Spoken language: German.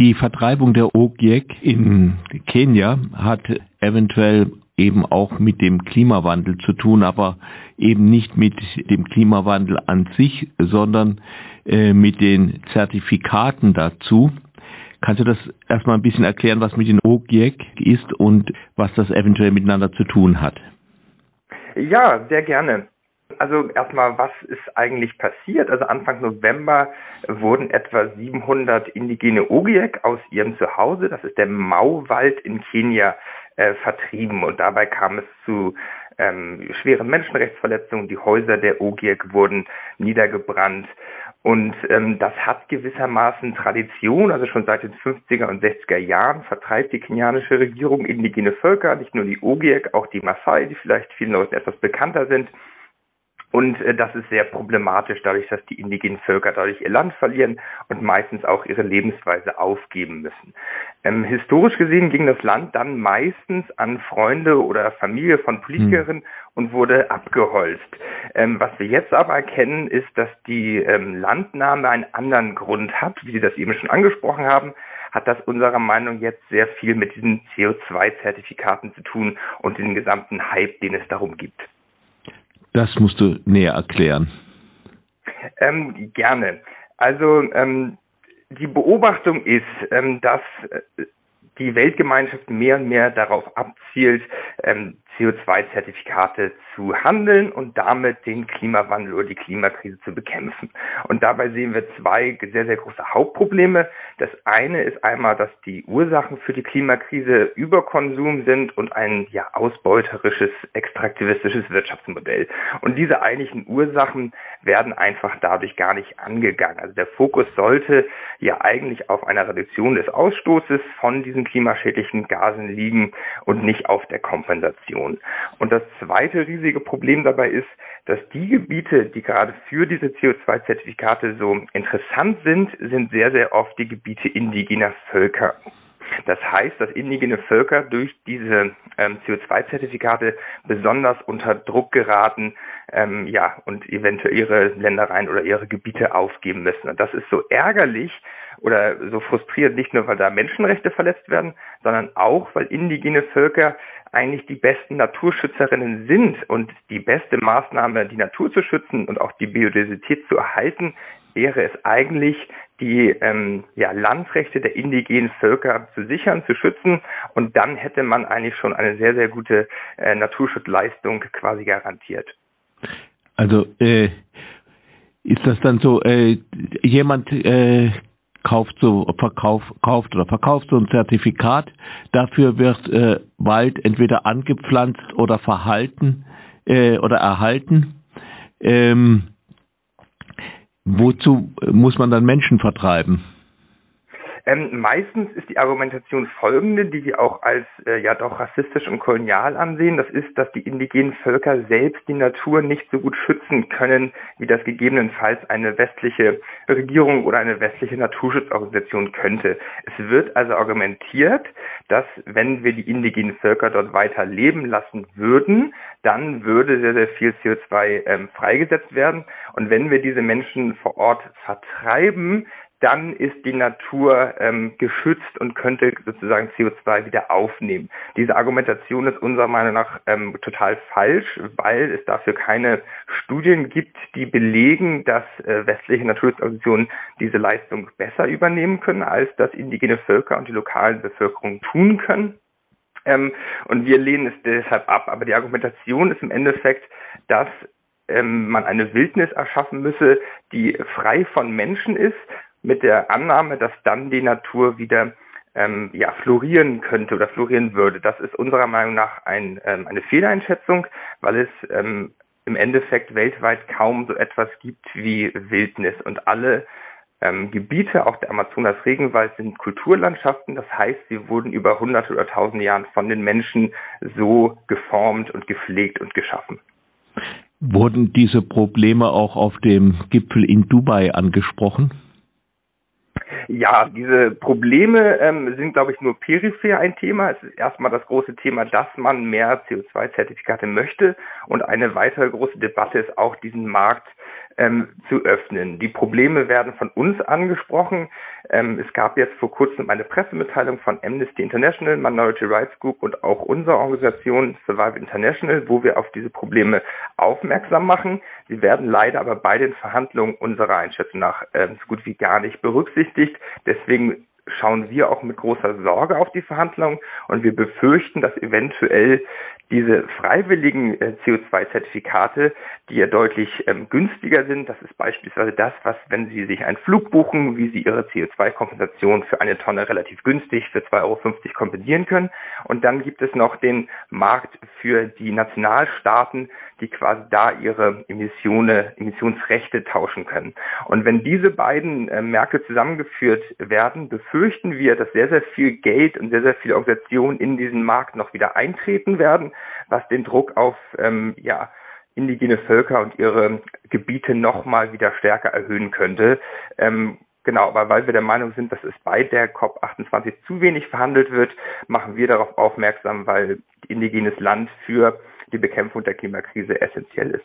Die Vertreibung der Ogiek in Kenia hat eventuell eben auch mit dem Klimawandel zu tun, aber eben nicht mit dem Klimawandel an sich, sondern äh, mit den Zertifikaten dazu. Kannst du das erstmal ein bisschen erklären, was mit den OGIEC ist und was das eventuell miteinander zu tun hat? Ja, sehr gerne. Also erstmal, was ist eigentlich passiert? Also Anfang November wurden etwa 700 indigene Ogiek aus ihrem Zuhause, das ist der Mauwald in Kenia, äh, vertrieben. Und dabei kam es zu ähm, schweren Menschenrechtsverletzungen. Die Häuser der Ogiek wurden niedergebrannt. Und ähm, das hat gewissermaßen Tradition, also schon seit den 50er und 60er Jahren vertreibt die kenianische Regierung indigene Völker, nicht nur die Ogiek, auch die Maasai, die vielleicht vielen Leuten etwas bekannter sind. Und äh, das ist sehr problematisch, dadurch, dass die indigenen Völker dadurch ihr Land verlieren und meistens auch ihre Lebensweise aufgeben müssen. Ähm, historisch gesehen ging das Land dann meistens an Freunde oder Familie von Politikerinnen hm. und wurde abgeholzt. Ähm, was wir jetzt aber erkennen, ist, dass die ähm, Landnahme einen anderen Grund hat, wie Sie das eben schon angesprochen haben hat das unserer Meinung jetzt sehr viel mit diesen CO2-Zertifikaten zu tun und den gesamten Hype, den es darum gibt. Das musst du näher erklären. Ähm, gerne. Also ähm, die Beobachtung ist, ähm, dass äh, die Weltgemeinschaft mehr und mehr darauf abzielt, ähm, CO2-Zertifikate zu handeln und damit den Klimawandel oder die Klimakrise zu bekämpfen. Und dabei sehen wir zwei sehr, sehr große Hauptprobleme. Das eine ist einmal, dass die Ursachen für die Klimakrise Überkonsum sind und ein ja, ausbeuterisches, extraktivistisches Wirtschaftsmodell. Und diese eigentlichen Ursachen werden einfach dadurch gar nicht angegangen. Also der Fokus sollte ja eigentlich auf einer Reduktion des Ausstoßes von diesen klimaschädlichen Gasen liegen und nicht auf der Kompensation. Emissionen. Und das zweite riesige Problem dabei ist, dass die Gebiete, die gerade für diese CO2-Zertifikate so interessant sind, sind sehr, sehr oft die Gebiete indigener Völker. Das heißt, dass indigene Völker durch diese ähm, CO2-Zertifikate besonders unter Druck geraten ähm, ja, und eventuell ihre Ländereien oder ihre Gebiete aufgeben müssen. Und das ist so ärgerlich oder so frustrierend, nicht nur, weil da Menschenrechte verletzt werden, sondern auch, weil indigene Völker eigentlich die besten Naturschützerinnen sind und die beste Maßnahme, die Natur zu schützen und auch die Biodiversität zu erhalten, wäre es eigentlich, die ähm, ja, Landrechte der indigenen Völker zu sichern, zu schützen und dann hätte man eigentlich schon eine sehr, sehr gute äh, Naturschutzleistung quasi garantiert. Also äh, ist das dann so, äh, jemand äh, kauft so verkauf, kauft oder verkauft so ein Zertifikat, dafür wird äh, Wald entweder angepflanzt oder verhalten äh, oder erhalten. Ähm, wozu muss man dann Menschen vertreiben? Ähm, meistens ist die Argumentation folgende, die wir auch als äh, ja doch rassistisch und kolonial ansehen. Das ist, dass die indigenen Völker selbst die Natur nicht so gut schützen können, wie das gegebenenfalls eine westliche Regierung oder eine westliche Naturschutzorganisation könnte. Es wird also argumentiert, dass wenn wir die indigenen Völker dort weiter leben lassen würden, dann würde sehr, sehr viel CO2 ähm, freigesetzt werden. Und wenn wir diese Menschen vor Ort vertreiben, dann ist die Natur ähm, geschützt und könnte sozusagen CO2 wieder aufnehmen. Diese Argumentation ist unserer Meinung nach ähm, total falsch, weil es dafür keine Studien gibt, die belegen, dass äh, westliche Naturschutzorganisationen diese Leistung besser übernehmen können, als das indigene Völker und die lokalen Bevölkerung tun können. Ähm, und wir lehnen es deshalb ab. Aber die Argumentation ist im Endeffekt, dass ähm, man eine Wildnis erschaffen müsse, die frei von Menschen ist, mit der Annahme, dass dann die Natur wieder ähm, ja, florieren könnte oder florieren würde. Das ist unserer Meinung nach ein, ähm, eine Fehleinschätzung, weil es ähm, im Endeffekt weltweit kaum so etwas gibt wie Wildnis und alle ähm, Gebiete, auch der Amazonas-Regenwald, sind Kulturlandschaften. Das heißt, sie wurden über hunderte oder tausende Jahren von den Menschen so geformt und gepflegt und geschaffen. Wurden diese Probleme auch auf dem Gipfel in Dubai angesprochen? Ja, diese Probleme ähm, sind, glaube ich, nur peripher ein Thema. Es ist erstmal das große Thema, dass man mehr CO2-Zertifikate möchte. Und eine weitere große Debatte ist auch, diesen Markt ähm, zu öffnen. Die Probleme werden von uns angesprochen. Ähm, es gab jetzt vor kurzem eine Pressemitteilung von Amnesty International, Minority Rights Group und auch unserer Organisation Survive International, wo wir auf diese Probleme aufmerksam machen. Sie werden leider aber bei den Verhandlungen unserer Einschätzung nach äh, so gut wie gar nicht berücksichtigt. Deswegen schauen wir auch mit großer Sorge auf die Verhandlungen und wir befürchten, dass eventuell diese freiwilligen äh, CO2-Zertifikate, die ja deutlich ähm, günstiger sind, das ist beispielsweise das, was, wenn Sie sich einen Flug buchen, wie Sie Ihre CO2-Kompensation für eine Tonne relativ günstig für 2,50 Euro kompensieren können. Und dann gibt es noch den Markt für die Nationalstaaten, die quasi da ihre Emissionen, Emissionsrechte tauschen können. Und wenn diese beiden äh, Märkte zusammengeführt werden, befürchten wir, dass sehr, sehr viel Geld und sehr, sehr viele Organisationen in diesen Markt noch wieder eintreten werden, was den Druck auf ähm, ja, indigene Völker und ihre Gebiete nochmal wieder stärker erhöhen könnte. Ähm, Genau, aber weil wir der Meinung sind, dass es bei der COP28 zu wenig verhandelt wird, machen wir darauf aufmerksam, weil indigenes Land für die Bekämpfung der Klimakrise essentiell ist.